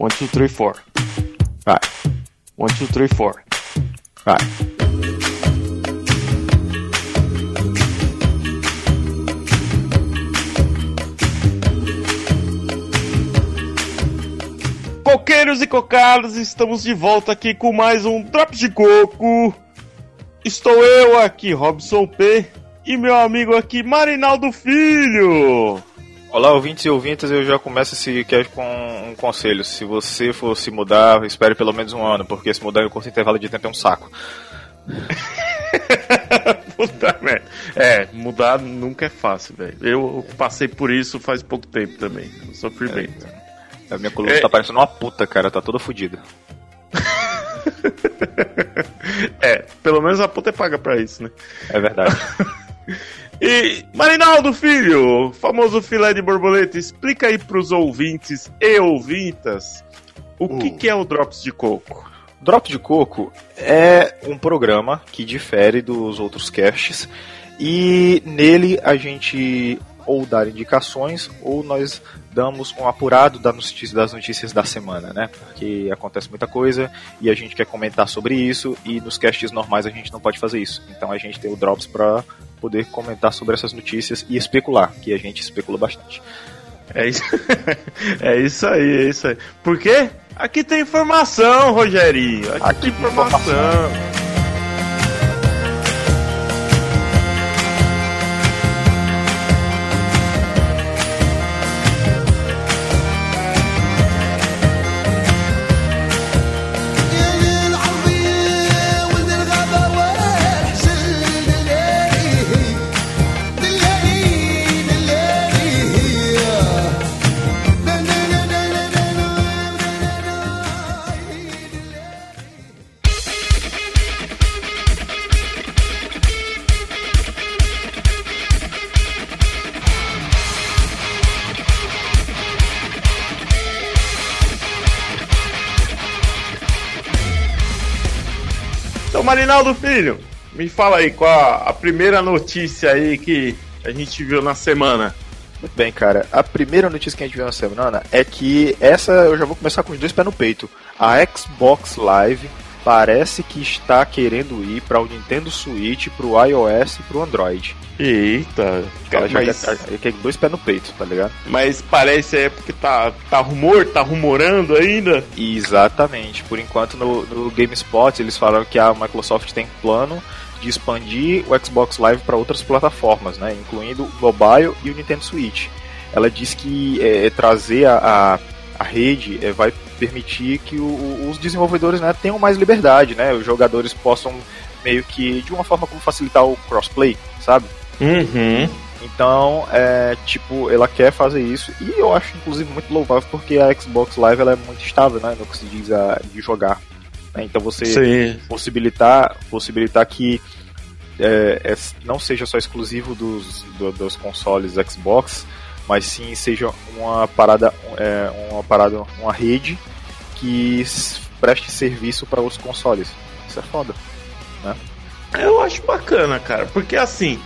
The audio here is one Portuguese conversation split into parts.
One, two, three, four. Vai. One, two, three, four. Vai. Coqueiros e cocadas, estamos de volta aqui com mais um Drops de Coco. Estou eu aqui, Robson P. E meu amigo aqui, Marinaldo Filho. Olá, ouvintes e ouvintas, eu já começo esse cast com um conselho. Se você for se mudar, espere pelo menos um ano, porque se mudar em um curto intervalo de tempo é um saco. Puta merda. É, mudar nunca é fácil, velho. Eu passei por isso faz pouco tempo também. Eu sofri bem. A minha coluna É. tá parecendo uma puta, cara, tá toda fodida. É, pelo menos a puta é paga pra isso, né? É verdade. E, Marinaldo Filho, famoso filé de borboleta, explica aí pros ouvintes e ouvintas o que, Uh. que é o Drops de Coco. Drop de Coco é um programa que difere dos outros casts e nele a gente ou dá indicações ou nós damos um apurado da notícia- das notícias da semana, né? Porque acontece muita coisa e a gente quer comentar sobre isso e nos casts normais a gente não pode fazer isso. Então a gente tem o Drops para poder comentar sobre essas notícias e especular, que a gente especula bastante. É isso, é isso aí, é isso aí. Por quê? Aqui tem informação, Rogerinho. Aqui, Aqui tem tem informação. Marinaldo Filho, me fala aí qual a, a primeira notícia aí que a gente viu na semana. Muito bem, cara. A primeira notícia que a gente viu na semana é que essa eu já vou começar com os dois pés no peito. A Xbox Live parece que está querendo ir para o Nintendo Switch, para o iOS e para o Android. Eita, já mas, quer, quer dois pés no peito, tá ligado? mas parece é porque tá, tá rumor, tá rumorando ainda. Exatamente. Por enquanto no, no GameSpot eles falaram que a Microsoft tem plano de expandir o Xbox Live para outras plataformas, né, incluindo o mobile e o Nintendo Switch. Ela diz que é, trazer a, a, a rede é, vai permitir que o- o- os desenvolvedores né, tenham mais liberdade, né, os jogadores possam meio que de uma forma como facilitar o crossplay, sabe? Uhum. Então, é, tipo, ela quer fazer isso e eu acho inclusive muito louvável porque a Xbox Live ela é muito estável, né, no que se diz a, de jogar. né? Então você Sim. possibilitar, possibilitar que é, é, não seja só exclusivo dos, do- dos consoles Xbox, mas sim seja uma parada, é, uma parada, uma rede que preste serviço para os consoles. Isso é foda. Eu acho bacana, cara, porque assim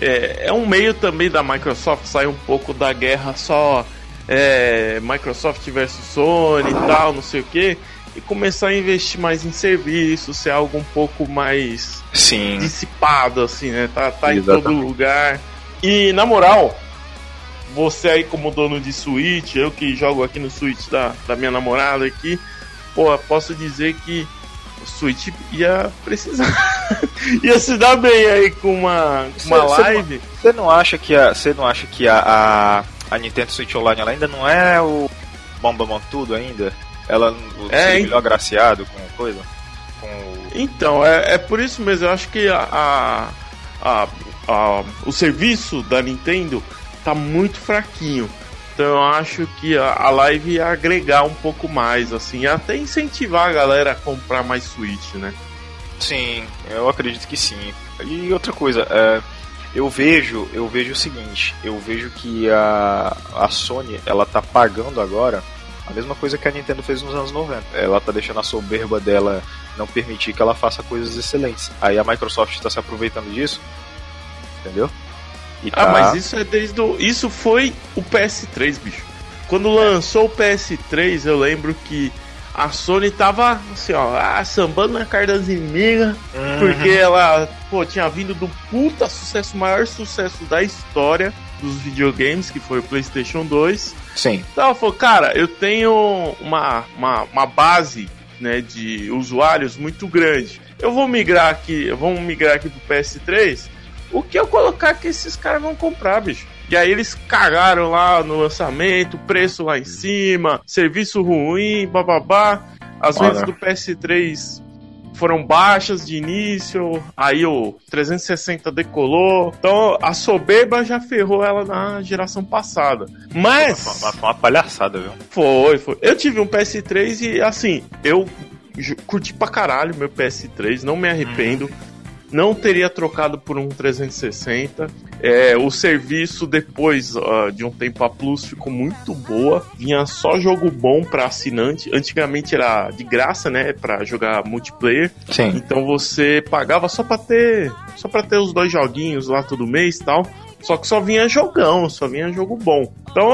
é, é um meio também da Microsoft sair um pouco da guerra só é, Microsoft versus Sony e tal, não sei o que, e começar a investir mais em serviços, ser algo um pouco mais Sim. dissipado, assim, né? Tá, tá em todo lugar. E na moral, você aí como dono de Switch, eu que jogo aqui no Switch da, da minha namorada aqui, pô, posso dizer que o Switch ia precisar. ia se dar bem aí com uma, com uma Cê- live. Você não acha que a, você não acha que a, a, a Nintendo Switch Online ela ainda não é o Bomba tudo ainda? Ela É, seria melhor agraciado com coisa? Com o- Então, é, é por isso mesmo, eu acho que a, a, a- a- o serviço da Nintendo tá muito fraquinho. Então eu acho que a, live ia agregar um pouco mais, assim, até incentivar a galera a comprar mais Switch, né? Sim, eu acredito que sim. E outra coisa, é, eu vejo, eu vejo o seguinte, eu vejo que a, a Sony, ela tá pagando agora a mesma coisa que a Nintendo fez nos anos 90. Ela tá deixando a soberba dela não permitir que ela faça coisas excelentes. Aí a Microsoft está se aproveitando disso, entendeu? E Ah, tá- mas isso é desde o. Isso foi o PS3, bicho. quando lançou o PS3, eu lembro que a Sony tava assim, ó, ah, sambando na cara das inimigas, porque ela, pô, tinha vindo do puta sucesso, o maior sucesso da história dos videogames, que foi o PlayStation 2. Sim. Então ela falou, cara, eu tenho uma, uma, uma base né, de usuários muito grande. Eu vou migrar aqui, vamos migrar aqui pro PS3. O que eu colocar que esses caras vão comprar, bicho? E aí eles cagaram lá no lançamento, preço lá em cima, serviço ruim, bababá. As Olha. vendas do PS3 foram baixas de início, aí o 360 decolou. Então a soberba já ferrou ela na geração passada. Mas Foi uma, uma palhaçada, viu? foi, foi. Eu tive um PS3 e assim, eu curti pra caralho meu PS3, não me arrependo. Não teria trocado por um 360. É, o serviço depois ah, de um tempo a Plus ficou muito boa. Vinha só jogo bom pra assinante. Antigamente era de graça, né, Pra jogar multiplayer. Sim. Então você pagava só pra ter, só para ter os dois joguinhos lá todo mês e tal. Só que só vinha jogão, só vinha jogo bom. Então,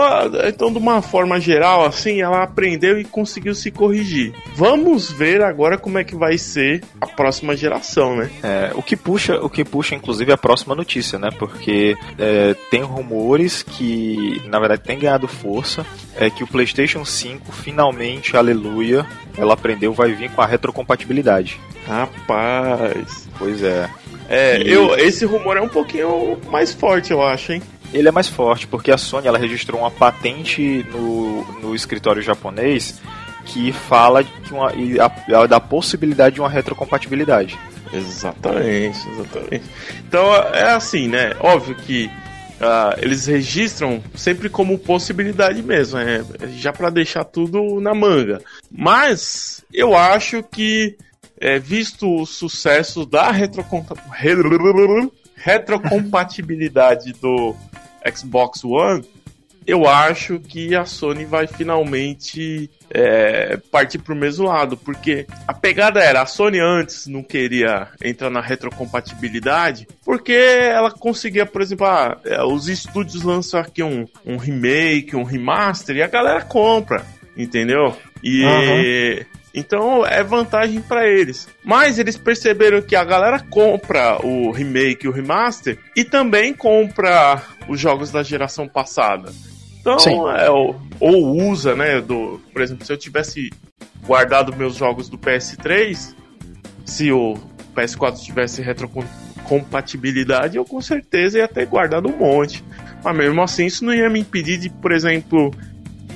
então, de uma forma geral, assim, ela aprendeu e conseguiu se corrigir. Vamos ver agora como é que vai ser a próxima geração, né? É, o que puxa, o que puxa, inclusive, é a próxima notícia, né? Porque é, tem rumores que, na verdade, tem ganhado força. É que o PlayStation 5, finalmente, aleluia, ela aprendeu, vai vir com a retrocompatibilidade. Rapaz. Pois é. É, E- eu, esse rumor é um pouquinho mais forte, eu acho, hein? Ele é mais forte, porque a Sony ela registrou uma patente no, no escritório japonês que fala que uma, a- a- da possibilidade de uma retrocompatibilidade. Exatamente, exatamente. Então é assim, né? Óbvio que ah, eles registram sempre como possibilidade mesmo, né? Já pra deixar tudo na manga. Mas eu acho que, é, visto o sucesso da retrocompatibilidade do Xbox One, eu acho que a Sony vai finalmente é, partir pro mesmo lado, porque a pegada era a Sony antes não queria entrar na retrocompatibilidade, porque ela conseguia, por exemplo, ah, é, os estúdios lançam aqui um, um remake, um remaster e a galera compra, entendeu? E então é vantagem pra eles. Mas eles perceberam que a galera compra o remake e o remaster e também compra os jogos da geração passada. Então, Sim. é, ou, ou usa, né? Do, por exemplo, se eu tivesse guardado meus jogos do PS3, se o PS4 tivesse retrocompatibilidade, eu com certeza ia ter guardado um monte. Mas mesmo assim, isso não ia me impedir de, por exemplo,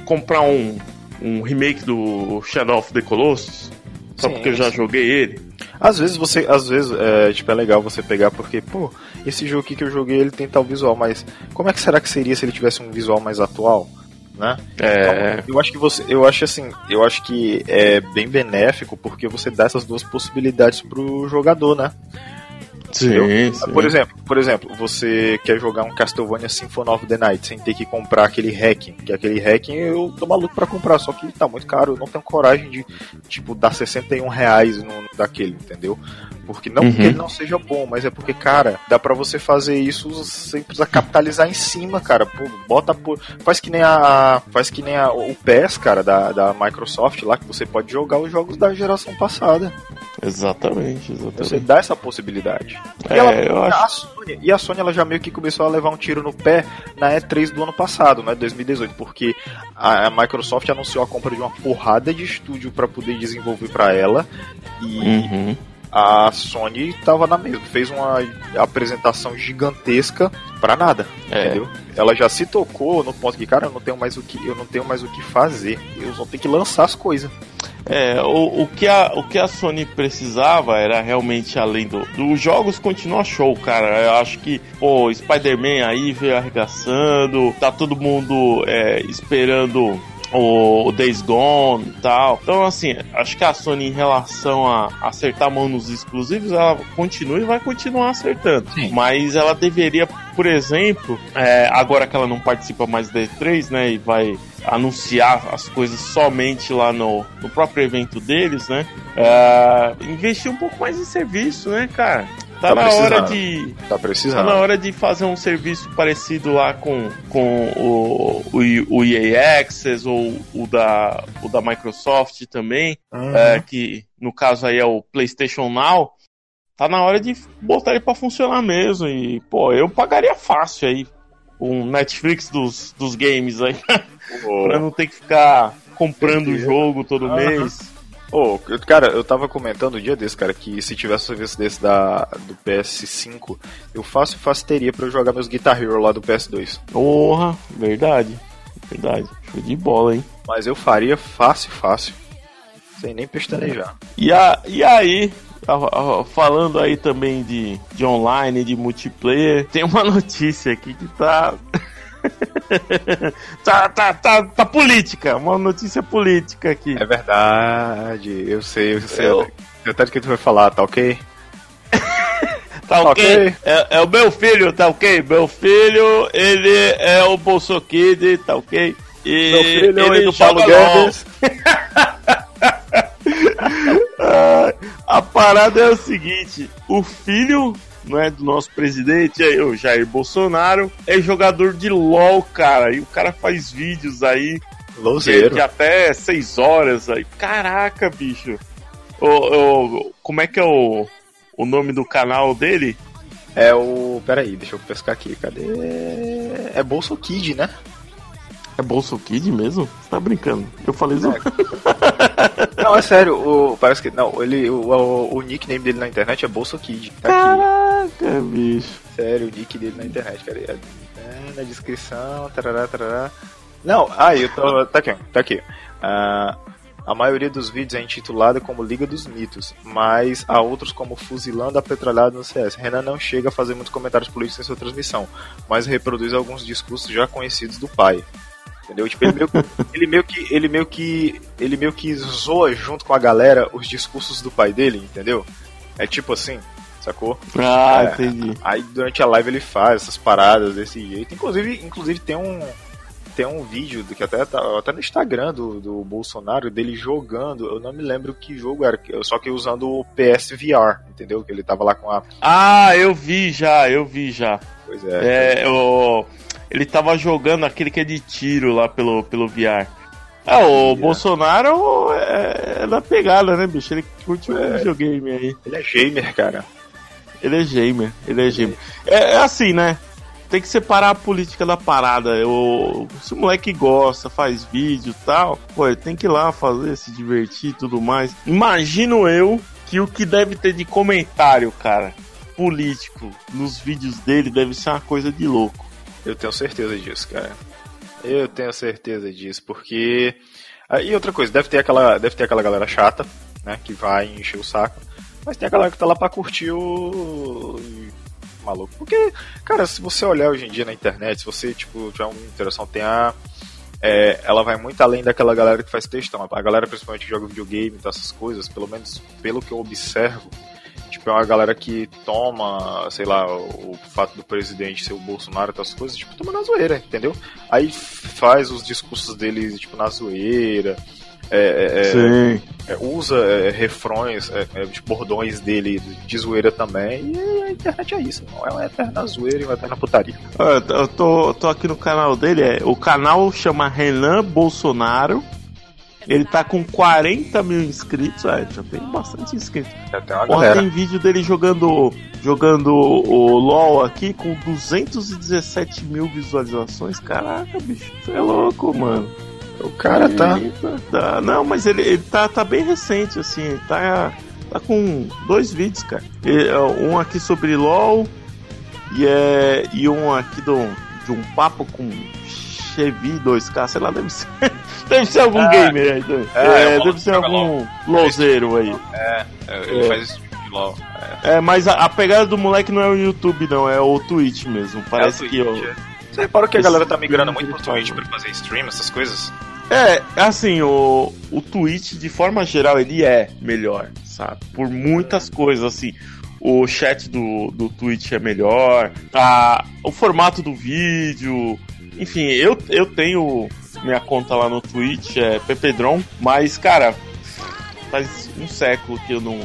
comprar um, um remake do Shadow of the Colossus. Só Sim, porque eu já sim. joguei ele. Às vezes você, às vezes é, tipo, é legal você pegar porque, pô, esse jogo aqui que eu joguei ele tem tal visual, mas como é que será que seria se ele tivesse um visual mais atual, né? É. Eu acho que você, eu acho assim, eu acho que é bem benéfico porque você dá essas duas possibilidades pro jogador, né? Sim, sim. Por exemplo, por exemplo, você quer jogar um Castlevania Symphony of the Night sem ter que comprar aquele hacking, que aquele hacking eu tô maluco pra comprar, só que tá muito caro, eu não tenho coragem de, tipo, dar 61 reais no, daquele, entendeu? Porque não porque Uhum. ele não seja bom, mas é porque, cara, dá pra você fazer isso sem precisar capitalizar em cima, cara. Pô, bota por. Faz que nem a. Faz que nem a, o PES, cara, da, da Microsoft lá, que você pode jogar os jogos da geração passada. Exatamente, Você exatamente. dá essa possibilidade. É, e, ela- eu e acho- a Sony, e a Sony ela já meio que começou a levar um tiro no pé na E3 do ano passado, né, 2018, porque a, a Microsoft anunciou a compra de uma porrada de estúdio para poder desenvolver para ela e Uhum. A Sony tava na mesma, fez uma apresentação gigantesca para nada, É. entendeu? Ela já se tocou no ponto que, cara, eu não tenho mais o que, eu não tenho mais o que fazer. Eu só tenho que lançar as coisas. É, o, o, que a, o que a Sony precisava era realmente além do. Dos jogos continua show, cara. Eu acho que, pô, Spider-Man aí veio arregaçando, tá todo mundo é, esperando o, o Days Gone e tal. Então, assim, acho que a Sony, em relação a acertar a mão nos exclusivos, ela continua e vai continuar acertando. Sim. Mas ela deveria, por exemplo, é, agora que ela não participa mais da E3, né, e vai anunciar as coisas somente lá no, no próprio evento deles, né? É, investir um pouco mais em serviço, né, cara? Tá, Tá na hora de. Tá Tá precisando. na hora de fazer um serviço parecido lá com, com o, o, o EA Access ou o da, o da Microsoft também, Uhum. é, que no caso aí é o PlayStation Now. Tá na hora de botar ele pra funcionar mesmo. E, pô, eu pagaria fácil aí um Netflix dos, dos games aí, pra não ter que ficar comprando o jogo todo Aham. mês. Ô, eu- cara, eu tava comentando um dia desse, cara, que se tivesse um serviço desse da, do PS5, eu fácil, fácil teria pra eu jogar meus Guitar Hero lá do PS2. Porra, verdade. Verdade. Show de bola, hein? Mas eu faria fácil, fácil. Sem nem pestanejar. E, a, e aí, falando aí também de, de online, de multiplayer, tem uma notícia aqui que tá. tá, tá, tá, tá política, uma notícia política aqui. É verdade, eu sei, eu sei. Eu- até de que tu vai falar, tá ok? Tá ok? ok. É, é o meu filho, tá ok? Meu filho, ele é o Bolsokid, tá ok? E Meu filho é ele do Paulo. Guedes. Ah, a parada é o seguinte: o filho não é, do nosso presidente, aí, o Jair Bolsonaro, é jogador de LOL, cara. E o cara faz vídeos aí de, de até 6 horas aí. Caraca, bicho. Ô, ô, como é que é o, o nome do canal dele? É o. Peraí, deixa eu pescar aqui. Cadê? É Bolso Kid, né? É Bolso Kid mesmo? Você tá brincando? Eu falei isso. Não, é sério, o, parece que. Não, ele, o, o, o nickname dele na internet é Bolso Kid. Tá aqui. Caraca, bicho. Sério, o nick dele na internet, cara. É, na descrição, tarará, tarará. Não, aí eu tô. Tá aqui, tá aqui. Ah, a maioria dos vídeos é intitulada como Liga dos Mitos, mas há outros como Fuzilando a Petrolhada no CS. Renan não chega a fazer muitos comentários políticos em sua transmissão, mas reproduz alguns discursos já conhecidos do pai. Entendeu? Tipo, ele meio, ele meio que ele meio que ele meio que zoa junto com a galera os discursos do pai dele, entendeu? É tipo assim, sacou? Ah, É. entendi. Aí durante a live ele faz essas paradas desse jeito. Inclusive, inclusive tem um tem um vídeo do que até tá até no Instagram do, do Bolsonaro dele jogando. Eu não me lembro que jogo era, só que usando o PS VR, entendeu? Que ele tava lá com a Ah, eu vi já, eu vi já. pois é. É, o, ele tava jogando aquele que é de tiro lá pelo, pelo VR. Ah, o Yeah. Bolsonaro é, é da pegada, né, bicho? Ele curte um É. videogame aí. Ele é gamer, cara. Ele é gamer, ele é gamer. É, é assim, né? Tem que separar a política da parada. Eu, se o moleque gosta, faz vídeo e tal, pô, ele tem que ir lá fazer, se divertir e tudo mais. Imagino eu que o que deve ter de comentário, cara, político nos vídeos dele deve ser uma coisa de louco. Eu tenho certeza disso, cara. Eu tenho certeza disso, porque. Ah, E outra coisa, deve ter aquela, deve ter aquela galera chata, né? Que vai encher o saco. Mas tem a galera que tá lá pra curtir o. Maluco. Porque, cara, se você olhar hoje em dia na internet, se você, tipo, tiver uma interação, tem a. é, ela vai muito além daquela galera que faz textão. A galera, principalmente, que joga videogame e essas coisas, pelo menos pelo que eu observo, Tipo, é uma galera que toma, sei lá, o, o fato do presidente ser o Bolsonaro e essas coisas, tipo, toma na zoeira, entendeu? Aí faz os discursos dele, tipo, na zoeira, é, é, Sim. é, usa é, refrões, é, é, tipo, bordões dele de zoeira também, e a internet é isso, não é uma eterna zoeira e uma eterna putaria. Ó, Eu tô, eu tô aqui no canal dele, é, o canal chama Renan Bolsonaro. Ele tá com 40 mil inscritos, é, já tem bastante inscritos. Já tem uma Porra, galera. tem vídeo dele jogando jogando o LoL aqui com 217 mil visualizações. Caraca, bicho, é louco, mano. O cara tá. Eita, tá. Não, mas ele, ele tá, tá bem recente, assim. Tá, tá com dois vídeos, cara. É, um aqui sobre LoL e, é, e um aqui do, de um papo com Chevy 2K, sei lá, deve ser. Deve ser algum Ah, gamer aí. Deve, é, é, é deve ser algum lozeiro aí. É, ele É. faz esse tipo de LOL. É, mas a, a pegada do moleque não é o YouTube, não, é o Twitch mesmo. Parece É o que. Twitch, ó, é. Você reparou que a galera tá migrando muito que pro ele Twitch pra fazer stream, essas coisas? É, assim, o, o Twitch, de forma geral, ele é melhor, sabe? Por muitas coisas, assim. O chat do, do Twitch é melhor, a, o formato do vídeo. Enfim, eu, eu tenho minha conta lá no Twitch, é Pepedron, mas, cara, faz um século que eu não,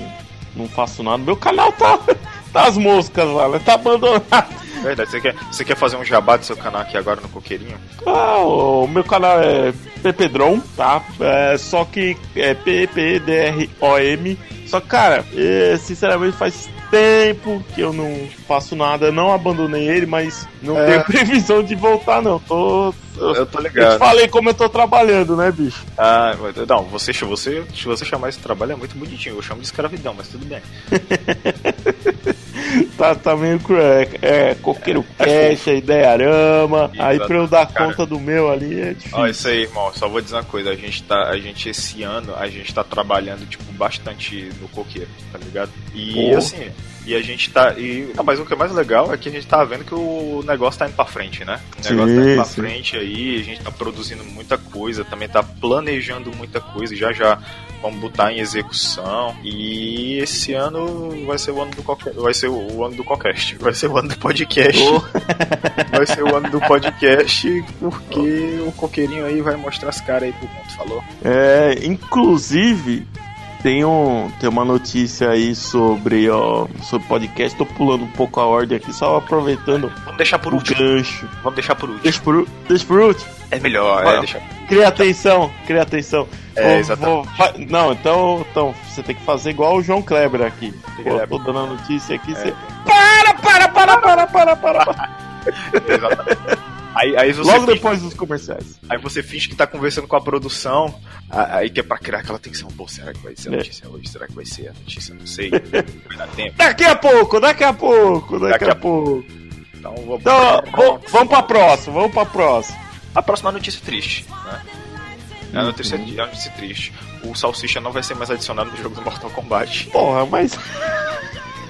não faço nada. Meu canal tá, Tá as moscas lá, né? Tá abandonado. Verdade, você quer, você quer fazer um jabá do seu canal aqui agora no Coqueirinho? Ah, o meu canal é Pepedron, tá? É, só que é P-P-D-R-O-M. Só que, cara, é, sinceramente faz tempo que eu não faço nada. Não abandonei ele, mas não É. tenho previsão de voltar, não. Tô. Eu, Eu tô eu te ligado. falei como eu tô trabalhando, né, bicho? Ah, não, você, você, se você chamar esse trabalho é muito bonitinho. Eu chamo de escravidão, mas tudo bem. Tá, tá meio cruel. É, é coqueiro cash, é idearama. Aí pra eu dar Cara. conta do meu ali é difícil. Ó, isso aí, irmão, só vou dizer uma coisa, a gente tá, a gente esse ano, a gente tá trabalhando, tipo, bastante no coqueiro, tá ligado? E Pô. assim, e a gente tá, e, não, mas o que é mais legal é que a gente tá vendo que o negócio tá indo pra frente, né? O Sim, negócio tá indo pra sim. frente aí, a gente tá produzindo muita coisa, também tá planejando muita coisa, já já vamos botar em execução, e esse ano vai ser o ano do qualquer, vai ser o ano do qualcast, vai ser o ano do podcast. Vai ser o ano do podcast, porque o coqueirinho aí vai mostrar as caras aí pro mundo, falou? É, inclusive, tem, um, tem uma notícia aí sobre, ó, sobre podcast. Tô pulando um pouco a ordem aqui, só aproveitando Vamos deixar por último. gancho. Vamos deixar por último. Deixa por, deixa por último. É melhor, Vai. é deixar. Cria atenção, cria atenção. É, Vou- exatamente. vou- não, então, então você tem que fazer igual o João Kleber aqui. Pô, Kleber. tô dando a notícia aqui. É. Você... Para, para, para, para, para, para, para. Exatamente. Aí, aí, Logo finge, depois dos comerciais. aí você finge que tá conversando com a produção, aí que é pra criar aquela tensão. Pô, será que vai ser a É. notícia hoje? Será que vai ser a notícia? Não sei. Vai dar tempo. Daqui a pouco, daqui a pouco, daqui, Daqui a, a pouco. Então vamos. Então, vamos pra próxima, vamos pra próxima. A próxima notícia triste, né? É a notícia, é a notícia triste. O Salsicha não vai ser mais adicionado no jogo do Mortal Kombat. Porra, mas.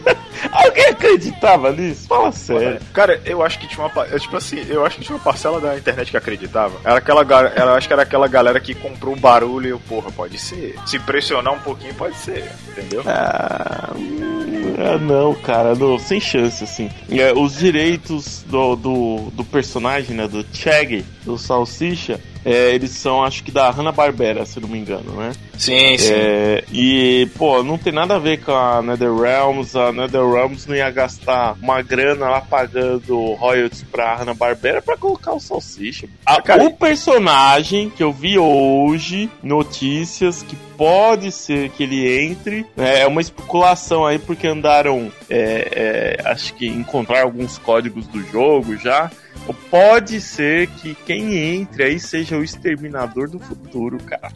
Alguém acreditava nisso? Fala sério. Cara, eu acho que tinha uma. Tipo assim, eu acho que tinha uma parcela da internet que acreditava. Era aquela galera. Eu acho que era aquela galera que comprou o barulho e eu, porra, pode ser. Se pressionar um pouquinho, pode ser. Entendeu? Ah, hum, ah, não, cara, não, sem chance, assim. É, os direitos do, do, do personagem, né, do Chag, do Salsicha, é, eles são, acho que da Hanna-Barbera, se não me engano, né? Sim, É, e, pô, não tem nada a ver com a NetherRealms. A NetherRealms não ia gastar uma grana lá pagando royalties pra Hanna-Barbera pra colocar o Salsicha. A- Cara, o personagem que eu vi hoje, notícias, que pode ser que ele entre, né, é uma especulação aí, porque andaram, é, é, acho que encontrar alguns códigos do jogo já. Pode ser que quem entre aí seja o Exterminador do Futuro, cara.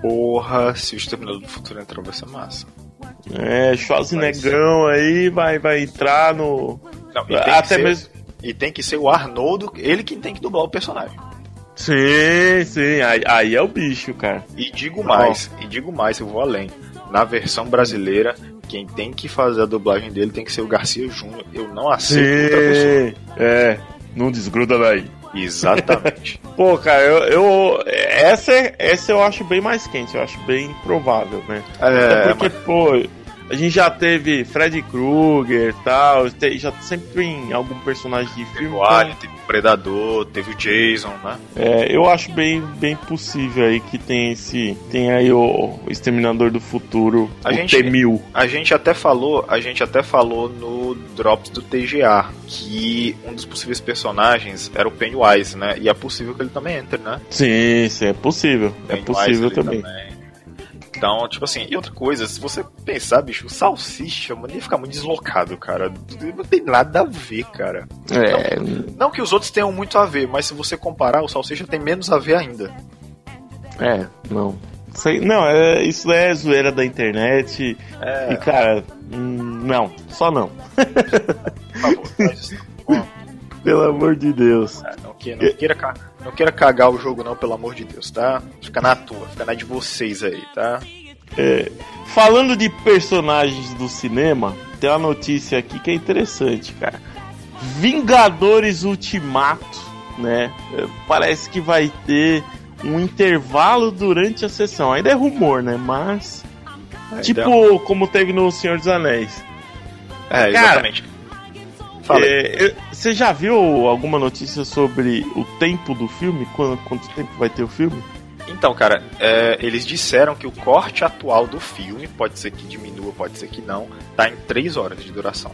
Porra, se o Exterminador do Futuro entrar, vai ser massa. É, Schwarzeneggão aí vai, vai entrar no. Não, e tem, que Até ser, mesmo. e tem que ser o Arnoldo, ele que tem que dublar o personagem. Sim, sim, aí, aí é o bicho, cara. E digo mais, e digo mais, eu vou além. Na versão brasileira, quem tem que fazer a dublagem dele tem que ser o Garcia Júnior. Eu não aceito outra pessoa. Sim, é, não desgruda daí. Exatamente. Pô, cara, eu, eu- essa, é- essa eu acho bem mais quente, eu acho bem provável, né? É, Até porque, pô, a gente já teve Freddy Krueger e tal, já sempre tem algum personagem de Teve filme. o Alien, teve o Predador, teve o Jason, né? É, eu acho bem, bem possível aí que tem esse. Tem aí o, Exterminador do Futuro, A o gente- T-1000. A gente até falou, a gente até falou no Drops do TGA que um dos possíveis personagens era o Pennywise, né? E é possível que ele também entre, né? Sim, sim, é possível. É Pennywise possível ali também. Então, tipo assim, e outra coisa, se você pensar, bicho, o salsicha, mano, ia ficar muito deslocado, cara. Não tem nada a ver, cara. É, Não que os outros tenham muito a ver, mas se você comparar, o salsicha tem menos a ver ainda. é, não. Sei, não, é, isso é zoeira da internet. É, E, cara, hum, não, só não. por favor, faz isso não. Pelo amor de Deus. é, não, que- não queira, ca- não queira cagar o jogo, não, pelo amor de Deus, tá? Fica na tua, fica na de vocês aí, tá? É, falando de personagens do cinema, tem uma notícia aqui que é interessante, cara. Vingadores Ultimato, né? É, Parece que vai ter um intervalo durante a sessão. Ainda é rumor, né? Mas. Tipo como teve no Senhor dos Anéis. É, exatamente. Fala aí. É, eu- Você já viu alguma notícia sobre o tempo do filme? Quanto, quanto tempo vai ter o filme? Então, cara, é, eles disseram que o corte atual do filme, pode ser que diminua, pode ser que não, tá em 3 horas de duração.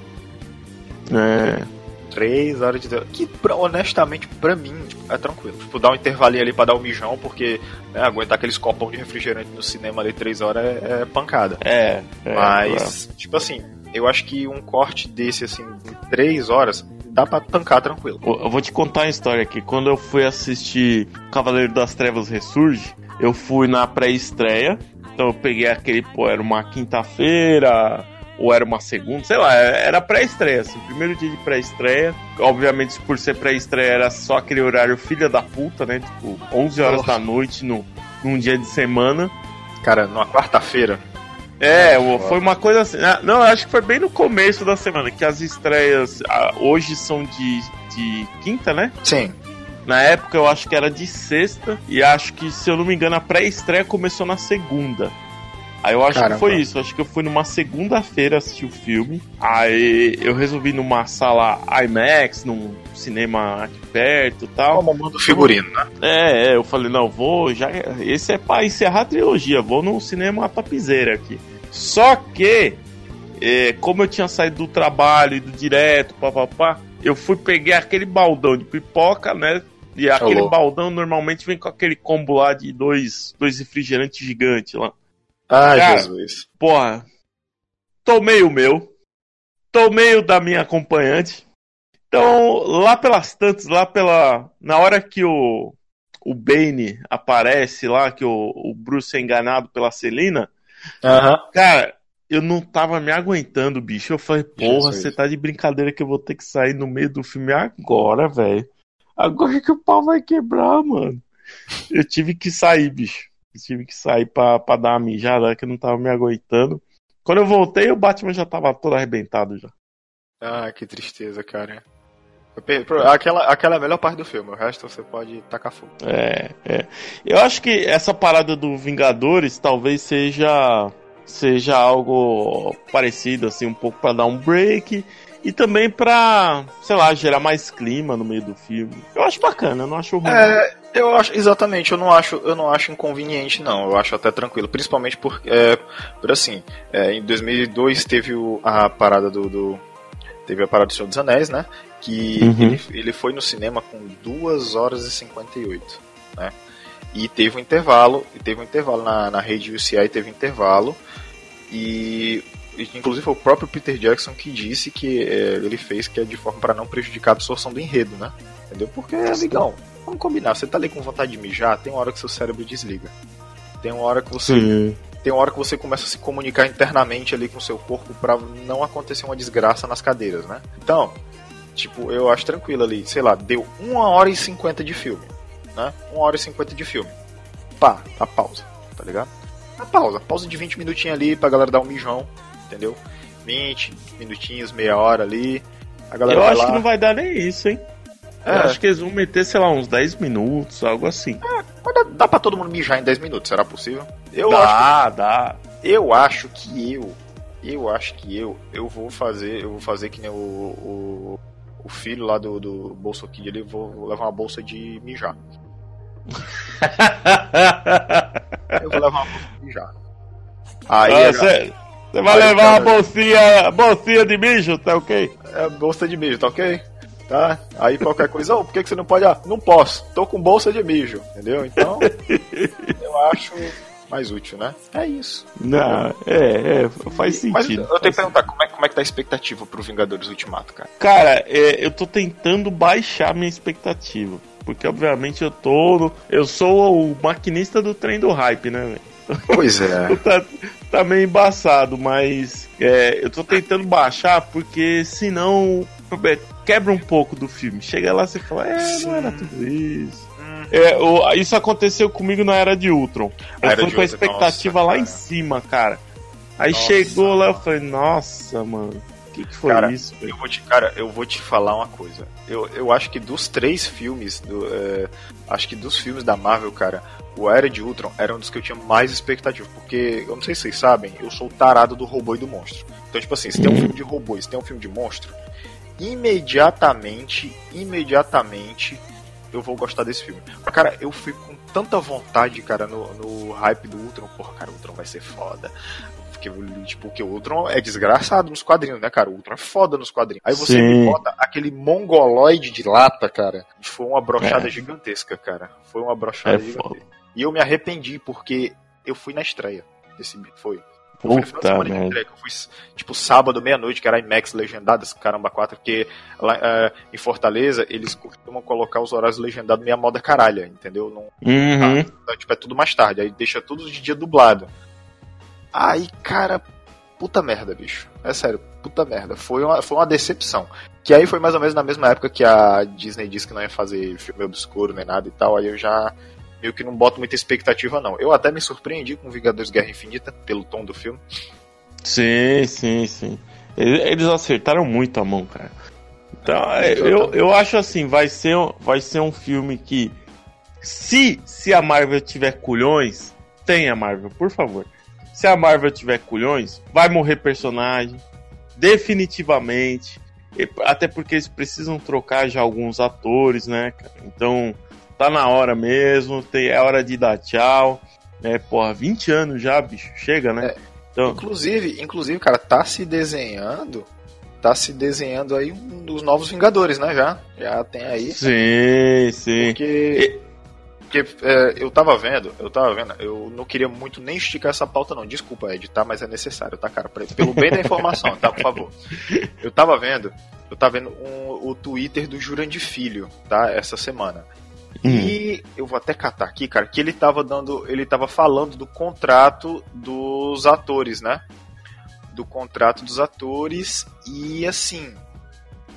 É. Três horas de. Que, pra- honestamente, pra mim, tipo, é tranquilo. Tipo, dar um intervalinho ali pra dar um mijão, porque né, aguentar aqueles copão de refrigerante no cinema ali três horas é, é pancada. É. é Mas, tipo assim, eu acho que um corte desse, assim, em três horas, dá pra tancar tranquilo. Eu vou te contar uma história aqui. Quando eu fui assistir Cavaleiro das Trevas Ressurge, eu fui na pré-estreia. Então eu peguei aquele, pô, era uma quinta-feira, ou era uma segunda, sei lá, era pré-estreia, assim, primeiro dia de pré-estreia. Obviamente, por ser pré-estreia, era só aquele horário filha da puta, né? Tipo, 11 horas Oh. da noite no, num dia de semana. Cara, numa quarta-feira. É, o- foi uma coisa assim. ah, Não, eu acho que foi bem no começo da semana, que as estreias ah, hoje são de, de quinta, né? Sim. Na época eu acho que era de sexta, e acho que, se eu não me engano, a pré-estreia começou na segunda. Aí eu acho Caramba. que foi isso, acho que eu fui numa segunda-feira assistir o filme. Aí eu resolvi numa sala IMAX, num cinema aqui perto e tal. Como mundo figurino, né? É, é, eu falei, não, vou, já. Esse é pra encerrar a trilogia, vou no cinema topzera aqui. Só que, é, como eu tinha saído do trabalho e do direto, papapá, eu fui peguei aquele baldão de pipoca, né? E aquele louco. baldão normalmente vem com aquele combo lá de dois, dois refrigerantes gigantes lá. Ah, Cara. Jesus. Porra, tomei o meu, tomei o da minha acompanhante. Então, lá pelas tantas, lá pela. Na hora que o, o Bane aparece lá, que o, o Bruce é enganado pela Celina, Aham. cara, eu não tava me aguentando, bicho. Eu falei, porra, você tá de brincadeira que eu vou ter que sair no meio do filme agora, velho. Agora que o pau vai quebrar, mano. Eu tive que sair, bicho. Eu tive que sair pra, pra dar uma mijada que eu não tava me aguentando. Quando eu voltei, o Batman já tava todo arrebentado já. Ah, que tristeza, cara. Aquela, aquela é a melhor parte do filme, o resto você pode tacar fogo. É, é. Eu acho que essa parada do Vingadores talvez seja seja algo parecido assim, um pouco pra dar um break e também pra, sei lá, gerar mais clima no meio do filme. Eu acho bacana, eu não acho ruim. É, eu acho, exatamente, eu não acho, eu não acho inconveniente, não. Eu acho até tranquilo, principalmente por, é, por assim, é, em 2002 teve o- a parada do, do- teve a parada do Senhor dos Anéis, né? Que Uhum. ele, ele foi no cinema com 2 horas e 58, né? E teve um intervalo, e teve um intervalo na, na rede UCI, teve um intervalo, e inclusive foi o próprio Peter Jackson que disse que é, ele fez que é de forma para não prejudicar a absorção do enredo, né? Entendeu? Porque, amigão, vamos combinar, você tá ali com vontade de mijar, tem uma hora que seu cérebro desliga. Tem uma hora que você Sim. Tem uma hora que você começa a se comunicar internamente ali com o seu corpo pra não acontecer uma desgraça nas cadeiras, né? Então, tipo, eu acho tranquilo ali, sei lá, deu uma hora e cinquenta de filme, né? Uma hora e cinquenta de filme. Pá, a pausa, tá ligado? A pausa, pausa de 20 minutinhos ali pra galera dar um mijão, entendeu? 20 minutinhos, meia hora ali. A galera Eu acho lá. que não vai dar nem isso, hein? Eu É. acho que eles vão meter, sei lá, uns 10 minutos, algo assim. Mas dá, dá pra todo mundo mijar em 10 minutos, será possível? Eu acho dá, dá. Eu acho que eu, eu acho que eu, eu vou fazer, eu vou fazer que nem o, o, o filho lá do, do Bolsa Kid, ele vou, vou levar uma bolsa de mijar. Eu vou levar uma bolsa de mijar. Aí Ah, Você você vai levar uma bolsinha, bolsinha de mijo, tá ok? é bolsa de mijo, tá ok? Tá? Aí qualquer coisa, oh, por que, que você não pode? Ah, não posso, tô com bolsa de mijo, entendeu? Então, eu acho mais útil, né? É isso. Não, é, é, faz Mas sentido. eu tenho que perguntar, como é, como é que tá a expectativa pro Vingadores Ultimato, cara? Cara, é, eu tô tentando baixar minha expectativa. Porque, obviamente, eu tô. Eu sou o maquinista do trem do hype, né, velho? Pois é. Tá, tá meio embaçado, mas é, eu tô tentando baixar porque senão quebra um pouco do filme. Chega lá e você fala, é, não era tudo isso. É, o- isso aconteceu comigo na Era de Ultron. Eu fui com a expectativa nossa, lá cara. em cima, cara. Aí Nossa, chegou lá, eu falei, nossa, mano, o que, que foi Cara, isso, velho? Eu vou te, cara, eu vou te falar uma coisa. Eu, eu acho que dos três filmes, do, é, acho que dos filmes da Marvel, cara, o Era de Ultron era um dos que eu tinha mais expectativa. Porque, eu não sei se vocês sabem, eu sou o tarado do robô e do monstro. Então, tipo assim, se tem um filme de robô e se tem um filme de monstro, imediatamente, imediatamente, eu vou gostar desse filme. Mas, cara, eu fui com tanta vontade, cara, no, no hype do Ultron. Porra, cara, o Ultron vai ser foda. Porque, tipo, que o Ultron é desgraçado nos quadrinhos, né, cara? O Ultron é foda nos quadrinhos. Aí você Sim. me bota aquele mongoloide de lata, cara. Foi uma brochada É. gigantesca, cara. Foi uma brochada É gigantesca. E eu me arrependi, porque eu fui na estreia desse foi. Puta semana que eu fui, tipo, sábado, meia-noite, que era IMAX legendado, esse caramba 4, porque lá eh, em Fortaleza eles costumam colocar os horários legendados meia moda caralha, entendeu? Não, Uhum. então, tipo, é tudo mais tarde, aí deixa tudo de dia dublado. Aí, cara, puta merda, bicho. É sério, puta merda. Foi uma, foi uma decepção. Que aí foi mais ou menos na mesma época que a Disney disse que não ia fazer filme obscuro nem nada e tal, aí eu já meio que não boto muita expectativa, não. Eu até me surpreendi com Vingadores Guerra Infinita, pelo tom do filme. Sim, sim, sim. Eles acertaram muito a mão, cara. Então, é, eu, Exatamente. eu acho assim, vai ser, um- vai ser um filme que. Se, se a Marvel tiver culhões, tenha Marvel, por favor. Se a Marvel tiver culhões, vai morrer personagem. Definitivamente. Até porque eles precisam trocar já alguns atores, né, cara? Então, tá na hora mesmo. Tem, é hora de dar tchau. É, porra, 20 anos já, bicho. Chega, né? É. Então, Inclusive, inclusive, cara, tá se desenhando. Tá se desenhando aí um dos novos Vingadores, né? Já. Já tem aí. Sim, sim. Porque, porque é, eu tava vendo, eu tava vendo, eu não queria muito nem esticar essa pauta, não. Desculpa, Ed, tá? Mas é necessário, tá, cara? Pelo bem da informação, tá? Por favor. Eu tava vendo, eu tava vendo um- o Twitter do Jurandir Filho, tá? Essa semana. Hum. E eu vou até catar aqui, cara, que ele tava dando. Ele tava falando do contrato dos atores, né? Do contrato dos atores. E assim.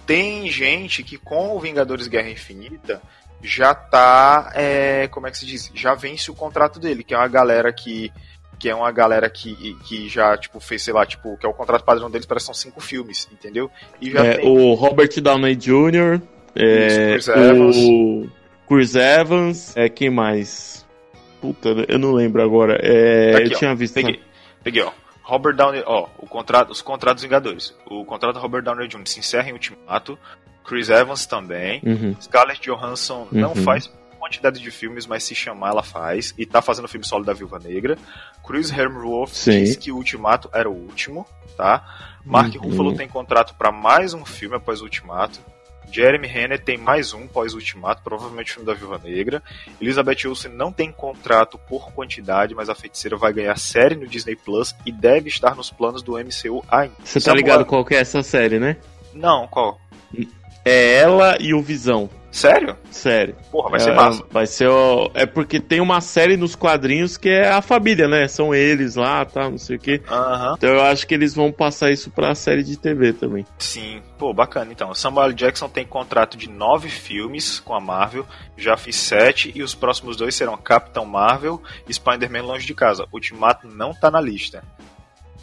Tem gente que com o Vingadores Guerra Infinita já tá. é, como é que se diz? Já vence o contrato dele, que é uma galera que. Que é uma galera que, que já, tipo, fez, sei lá, tipo, que é o contrato padrão deles, parece que são cinco filmes, entendeu? E já É, tem. o Robert Downey Jr., é, Isso, o Chris Evans, é, quem mais? Puta, eu não lembro agora. É, Tá aqui, eu ó. tinha visto. Peguei. Peguei, ó. Robert Downey, ó, o contrato, os contratos Vingadores. O contrato do Robert Downey Jr. se encerra em Ultimato. Chris Evans também. Uhum. Scarlett Johansson não Uhum. faz quantidade de filmes, mas se chamar ela faz. E tá fazendo o filme solo da Viúva Negra. Chris Hemsworth disse que o Ultimato era o último, tá? Mark Uhum. Ruffalo tem contrato para mais um filme após o Ultimato. Jeremy Renner tem mais um pós Ultimato, provavelmente o filme da Viúva Negra. Elizabeth Olsen não tem contrato por quantidade, mas a feiticeira vai ganhar série no Disney Plus e deve estar nos planos do MCU ainda. Você tá Samuel- ligado qual que é essa série, né? Não, qual? É ela e o Visão. Sério? Sério. Porra, vai é, ser massa. Vai ser. É porque tem uma série nos quadrinhos que é a família, né? São eles lá, tá, não sei o quê. Então eu acho que eles vão passar isso pra série de TV também. Sim, pô, bacana então. Samuel Jackson tem contrato de nove filmes com a Marvel, já fiz sete, e os próximos dois serão Capitão Marvel e Spider-Man Longe de Casa. Ultimato não tá na lista.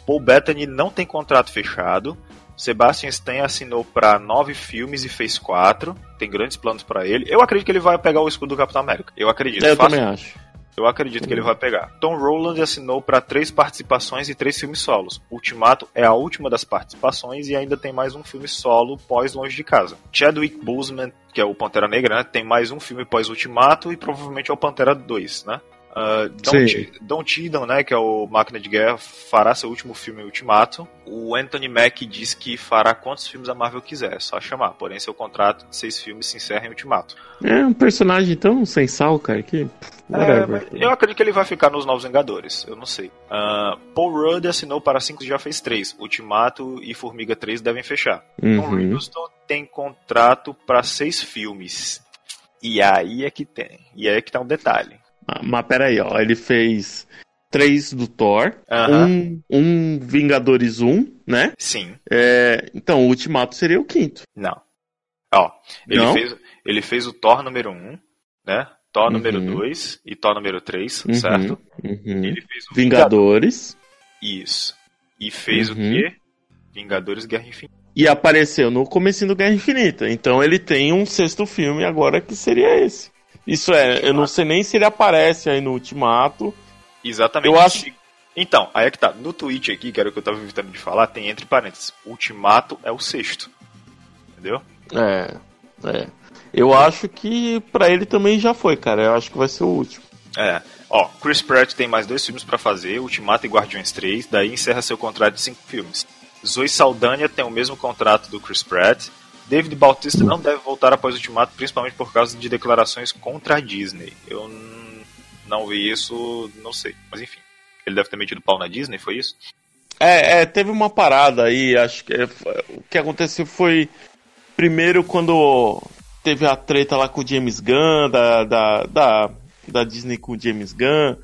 Paul Bettany não tem contrato fechado. Sebastian Stan assinou para nove filmes e fez quatro. Tem grandes planos para ele. Eu acredito que ele vai pegar o escudo do Capitão América. Eu acredito. eu Fácil- também acho. eu acredito que ele vai pegar. Tom Rowland assinou para três participações e três filmes solos. Ultimato é a última das participações e ainda tem mais um filme solo pós Longe de Casa. Chadwick Boseman, que é o Pantera Negra, né, tem mais um filme pós Ultimato e provavelmente é o Pantera 2, né? Uh, Don, Sim. Ti- Don Cheadle, né, que é o Máquina de Guerra, fará seu último filme Ultimato. O Anthony Mack diz que fará quantos filmes a Marvel quiser, é só chamar. Porém, seu contrato de seis filmes se encerra em Ultimato. É um personagem tão sem sal, cara, que. É, eu acredito que ele vai ficar nos Novos Vingadores, eu não sei. Ah, Paul Rudd assinou para 5 e já fez 3. Ultimato e Formiga 3 devem fechar. Tom Uhum. Hiddleston tem contrato para 6 filmes. E aí é que tem. E aí é que tá um detalhe. Ah, Mas peraí, ó. Ele fez três do Thor, Aham. um, um Vingadores 1, né? Sim. É, então, o Ultimato seria o quinto. Não. Ó, ele, Não? Fez, ele fez o Thor número 1, né? Thor Uhum. número 2 e Thor número 3, Uhum, certo? uhum. Ele fez o Vingadores. Isso. E fez o Uhum. quê? Vingadores Guerra Infinita. E apareceu no comecinho do Guerra Infinita. Então ele tem um sexto filme agora que seria esse. Isso é, eu não sei nem se ele aparece aí no Ultimato. Exatamente. Eu acho- Então, aí é que tá. No tweet aqui, que era o que eu tava evitando de falar, tem entre parênteses. Ultimato é o sexto. Entendeu? É, é. Eu acho que pra ele também já foi, cara. Eu acho que vai ser o último. É. Ó, Chris Pratt tem mais dois filmes pra fazer, Ultimato e Guardiões 3, daí encerra seu contrato de cinco filmes. Zoe Saldanha tem o mesmo contrato do Chris Pratt. David Bautista não deve voltar após Ultimato, principalmente por causa de declarações contra a Disney. Eu não vi isso, não sei. Mas enfim, ele deve ter metido pau na Disney, foi isso? É, é, teve uma parada aí, acho que é, o que aconteceu foi primeiro quando teve a treta lá com o James Gunn, da, da, da, da Disney com o James Gunn,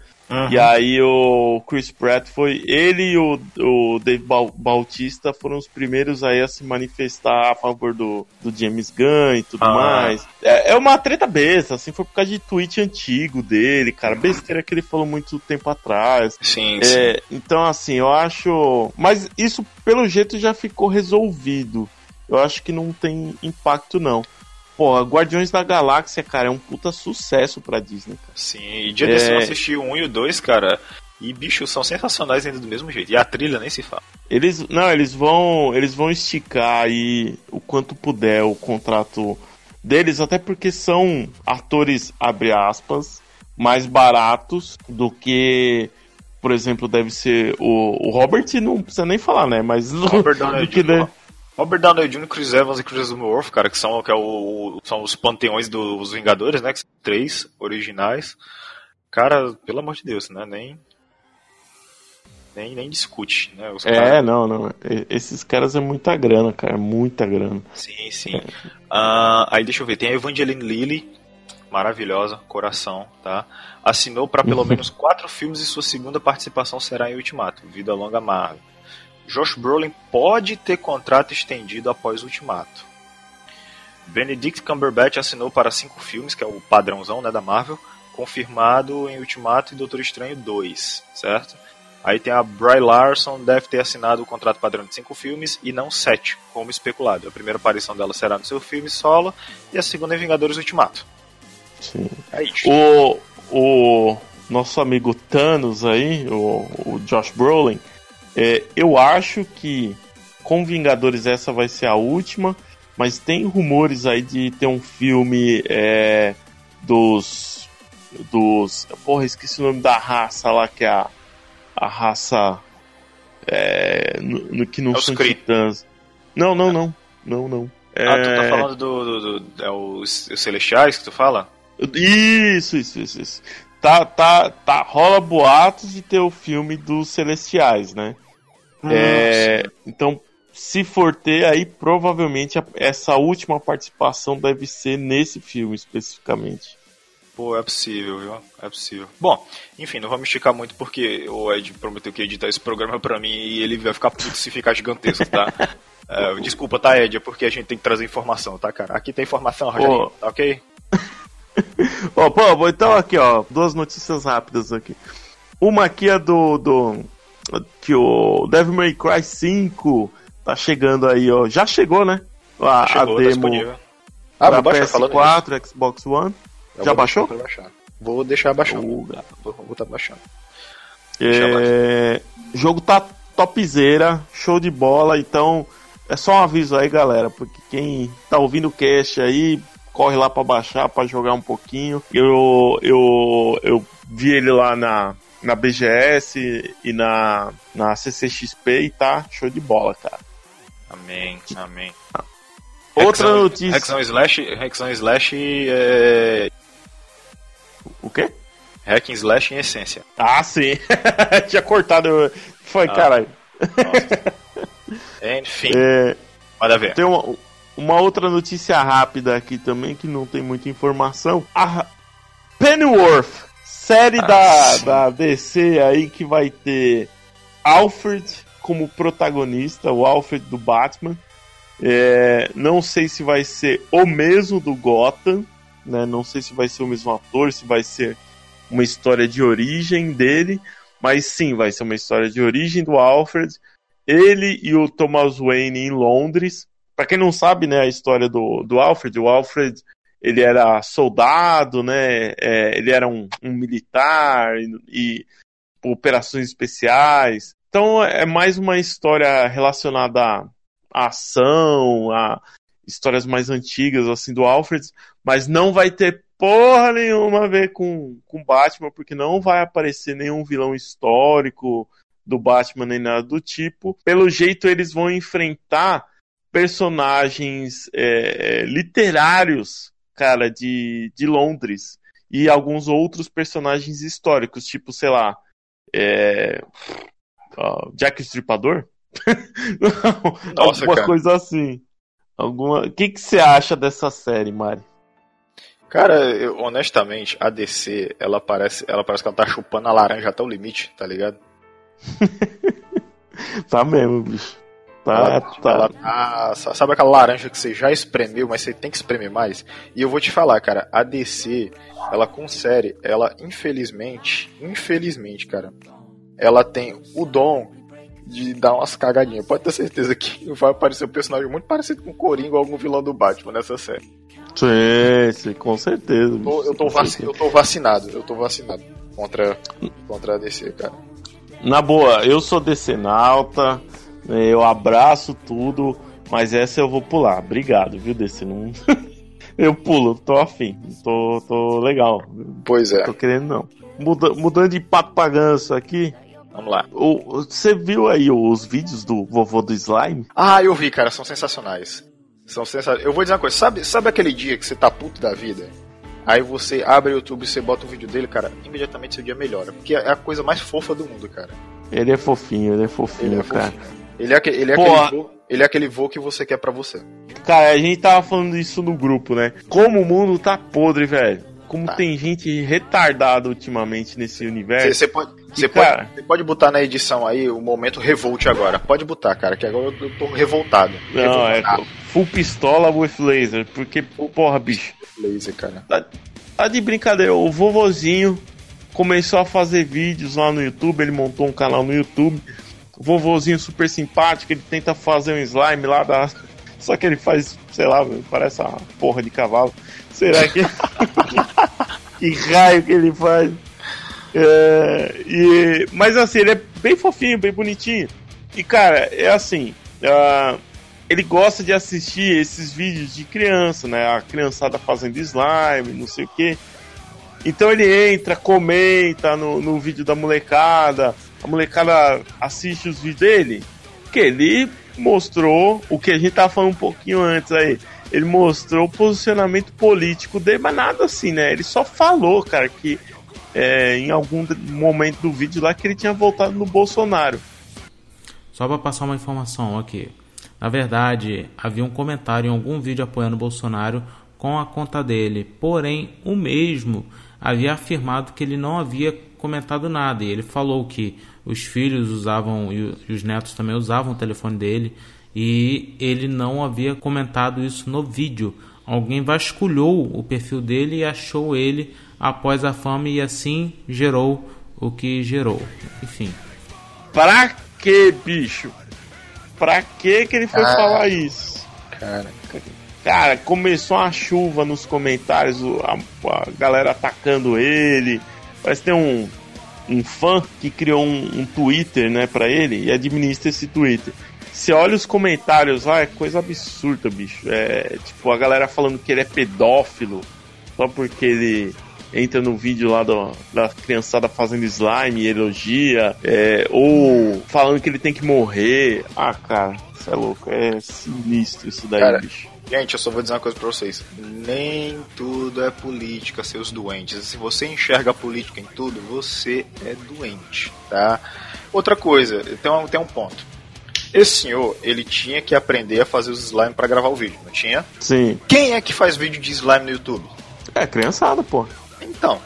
e aí o Chris Pratt foi, ele e o, o Dave Bau- Bautista foram os primeiros aí a se manifestar a favor do, do James Gunn e tudo Ah. mais. É, é uma treta besta, assim, foi por causa de tweet antigo dele, cara, besteira que ele falou muito tempo atrás. Sim, É, então, assim, eu acho. Mas isso, pelo jeito, já ficou resolvido. Eu acho que não tem impacto, não. Pô, Guardiões da Galáxia, cara, é um puta sucesso pra Disney, cara. Sim, e dia desse eu É. assisti o 1 e o 2, cara. E bicho, são sensacionais ainda do mesmo jeito. E a trilha nem se fala. Eles. Não, eles vão. Eles vão esticar aí o quanto puder o contrato deles, até porque são atores, abre aspas, mais baratos do que. Por exemplo, deve ser o, o Robert, não precisa nem falar, né? Mas Robert Downey do que deve- Robert Downey Jr., Chris Evans e Chris Hemsworth, cara, que são, que é o, são os panteões dos Vingadores, né? Que são três originais. Cara, pelo amor de Deus, né? Nem. Nem, nem discute, né? Os É, caras- não, não. E- Esses caras é muita grana, cara. Muita grana. Sim, sim. Ah, aí deixa eu ver, tem a Evangeline Lilly, maravilhosa, coração, tá? Assinou para pelo menos quatro filmes e sua segunda participação será em Ultimato, Vida Longa Marvel. Josh Brolin pode ter contrato estendido após Ultimato. Benedict Cumberbatch assinou para cinco filmes, que é o padrãozão né, da Marvel, confirmado em Ultimato e Doutor Estranho 2, certo? Aí tem a Bry Larson, deve ter assinado o contrato padrão de cinco filmes e não sete, como especulado. A primeira aparição dela será no seu filme solo e a segunda em Vingadores Ultimato. Sim. É isso. O, o nosso amigo Thanos aí, o, o Josh Brolin, é, eu acho que com Vingadores essa vai ser a última, mas tem rumores aí de ter um filme é, dos. dos. Porra, esqueci o nome da raça lá, que é a, a raça. É, no, no que não É são titãs. Não, não, não. Não, não. Ah, tu tá É, falando do, do, do- é os, os Celestiais que tu fala? Isso, isso, isso, isso. Tá, tá, tá, rola boatos de ter o filme dos Celestiais, né? É, então, se for ter, aí provavelmente essa última participação deve ser nesse filme especificamente. Pô, é possível, viu? É possível. Bom, enfim, não vamos esticar muito porque o Ed prometeu que ia editar esse programa pra mim e ele vai ficar puto se ficar gigantesco, tá? É, desculpa, tá, Ed? É porque a gente tem que trazer informação, tá, cara? Aqui tem informação, Rogerinho, tá ok? Ó, bom, então aqui, ó, duas notícias rápidas aqui. Uma aqui é do, do que o Devil May Cry 5 tá chegando aí, ó. Já chegou, né? A, Chegou, a tá demo disponível. Ah, vou baixar falando nisso. PS4, Xbox One. Eu Já vou baixou? Vou deixar baixando. Vou, vou tá baixando. É, jogo tá topzera, show de bola, então é só um aviso aí, galera, porque quem tá ouvindo o cast aí, corre lá pra baixar, pra jogar um pouquinho. Eu, eu, eu vi ele lá na, na BGS e na, na CCXP e tá show de bola, cara. Amém, amém. Outra Hexão- notícia. Hexão Slash, Hexão Slash é. O quê? Hack and Slash em essência. Ah, sim. Tinha cortado. Foi, Ah. caralho. Enfim, É, manda ver. Tem uma, uma outra notícia rápida aqui também, que não tem muita informação. A Pennyworth, série Ah, da, da DC aí que vai ter Alfred como protagonista, o Alfred do Batman. É, não sei se vai ser o mesmo do Gotham, né? Não sei se vai ser o mesmo ator, se vai ser uma história de origem dele, mas sim, vai ser uma história de origem do Alfred. Ele e o Thomas Wayne em Londres. Pra quem não sabe, né, a história do, do Alfred, o Alfred ele era soldado, né? é, ele era um, um militar e, e operações especiais. Então é mais uma história relacionada à à ação, a histórias mais antigas assim do Alfred, mas não vai ter porra nenhuma a ver com, com Batman, porque não vai aparecer nenhum vilão histórico do Batman nem nada do tipo. Pelo jeito, eles vão enfrentar personagens é, é, literários, cara, de, de Londres. E alguns outros personagens históricos, tipo, sei lá, é, Jack Estripador? Não, Nossa, alguma cara. coisa assim. Alguma... O que que você acha dessa série, Mari? Cara, eu, honestamente, a DC, ela parece, ela parece que ela tá chupando a laranja até o limite, tá ligado? Tá mesmo, bicho. Tá, ela, tá. ela tá- sa- sabe aquela laranja que você já espremeu, mas você tem que espremer mais? E eu vou te falar, cara, a DC, ela com série, ela infelizmente, infelizmente, cara, ela tem o dom de dar umas cagadinhas. Pode ter certeza que vai aparecer um personagem muito parecido com o Coringa ou algum vilão do Batman nessa série. Sim, sim, com certeza. Eu tô, eu tô certeza. eu tô vacinado, eu tô vacinado contra, contra a DC, cara. Na boa, eu sou decenalta, né, eu abraço tudo, mas essa eu vou pular. Obrigado, viu, DC? Não... eu pulo, tô afim, tô, tô legal. Pois é, Tô querendo não. Muda- mudando de pato pra ganso aqui, vamos lá. o- você viu aí os vídeos do vovô do slime? Ah, eu vi, cara, são sensacionais. São sensacionais. Eu vou dizer uma coisa, sabe, sabe aquele dia que você tá puto da vida? Aí você abre o YouTube e você bota o vídeo dele, cara, imediatamente seu dia melhora. Porque é a coisa mais fofa do mundo, cara. Ele é fofinho, ele é fofinho, Ele é cara. fofinho. Ele é, ele, é Pô, aquele vô, ele é aquele vô que você quer pra você. Cara, a gente tava falando isso no grupo, né? Como o mundo tá podre, velho. Como Tá. tem gente retardada ultimamente nesse universo. Você, pode, É. cara- pode, pode botar na edição aí o momento revolt agora. Pode botar, cara, que agora eu tô revoltado. Não, é Revoltado. full pistola with laser. Porque, porra, bicho, Laser, cara. tá de brincadeira. O vovozinho começou a fazer vídeos lá no YouTube. Ele montou um canal no YouTube. Vovozinho super simpático. Ele tenta fazer um slime lá da. Só que ele faz, sei lá, parece uma porra de cavalo. Será que. que raio que ele faz? É, e, mas assim, ele é bem fofinho, bem bonitinho. E cara, é assim. ah, ele gosta de assistir esses vídeos de criança, né? A criançada fazendo slime, não sei o que. Então ele entra, comenta no, no vídeo da molecada, a molecada assiste os vídeos dele, que ele mostrou o que a gente tava falando um pouquinho antes aí. Ele mostrou o posicionamento político dele, mas nada assim, né? Ele só falou, cara, que é, em algum momento do vídeo lá que ele tinha voltado no Bolsonaro. Só para passar uma informação aqui. Na verdade, havia um comentário em algum vídeo apoiando o Bolsonaro com a conta dele. Porém, o mesmo havia afirmado que ele não havia comentado nada. E ele falou que os filhos usavam e o- e os netos também usavam o telefone dele. E ele não havia comentado isso no vídeo. Alguém vasculhou o perfil dele e achou ele após a fama e assim gerou o que gerou. Enfim. Pra que, bicho? Pra que que ele foi Ah. falar isso? Cara. Cara, começou uma chuva nos comentários, o- a, a galera atacando ele. Parece que tem um, um fã que criou um, um Twitter, né, pra ele e administra esse Twitter. Você olha os comentários lá, é coisa absurda, bicho. É tipo a galera falando que ele é pedófilo só porque ele entra no vídeo lá do, da criançada fazendo slime e elogia, é, ou falando que ele tem que morrer. Ah, cara, isso é louco, é sinistro isso daí, Cara, bicho. Gente, eu só vou dizer uma coisa pra vocês. Nem tudo é política, seus doentes. Se você enxerga a política em tudo, você é doente, tá? Outra coisa, tem um, tem um ponto. Esse senhor, ele tinha que aprender a fazer os slime pra gravar o vídeo, não tinha? Sim. Quem é que faz vídeo de slime no YouTube? É, criançada, pô. Então.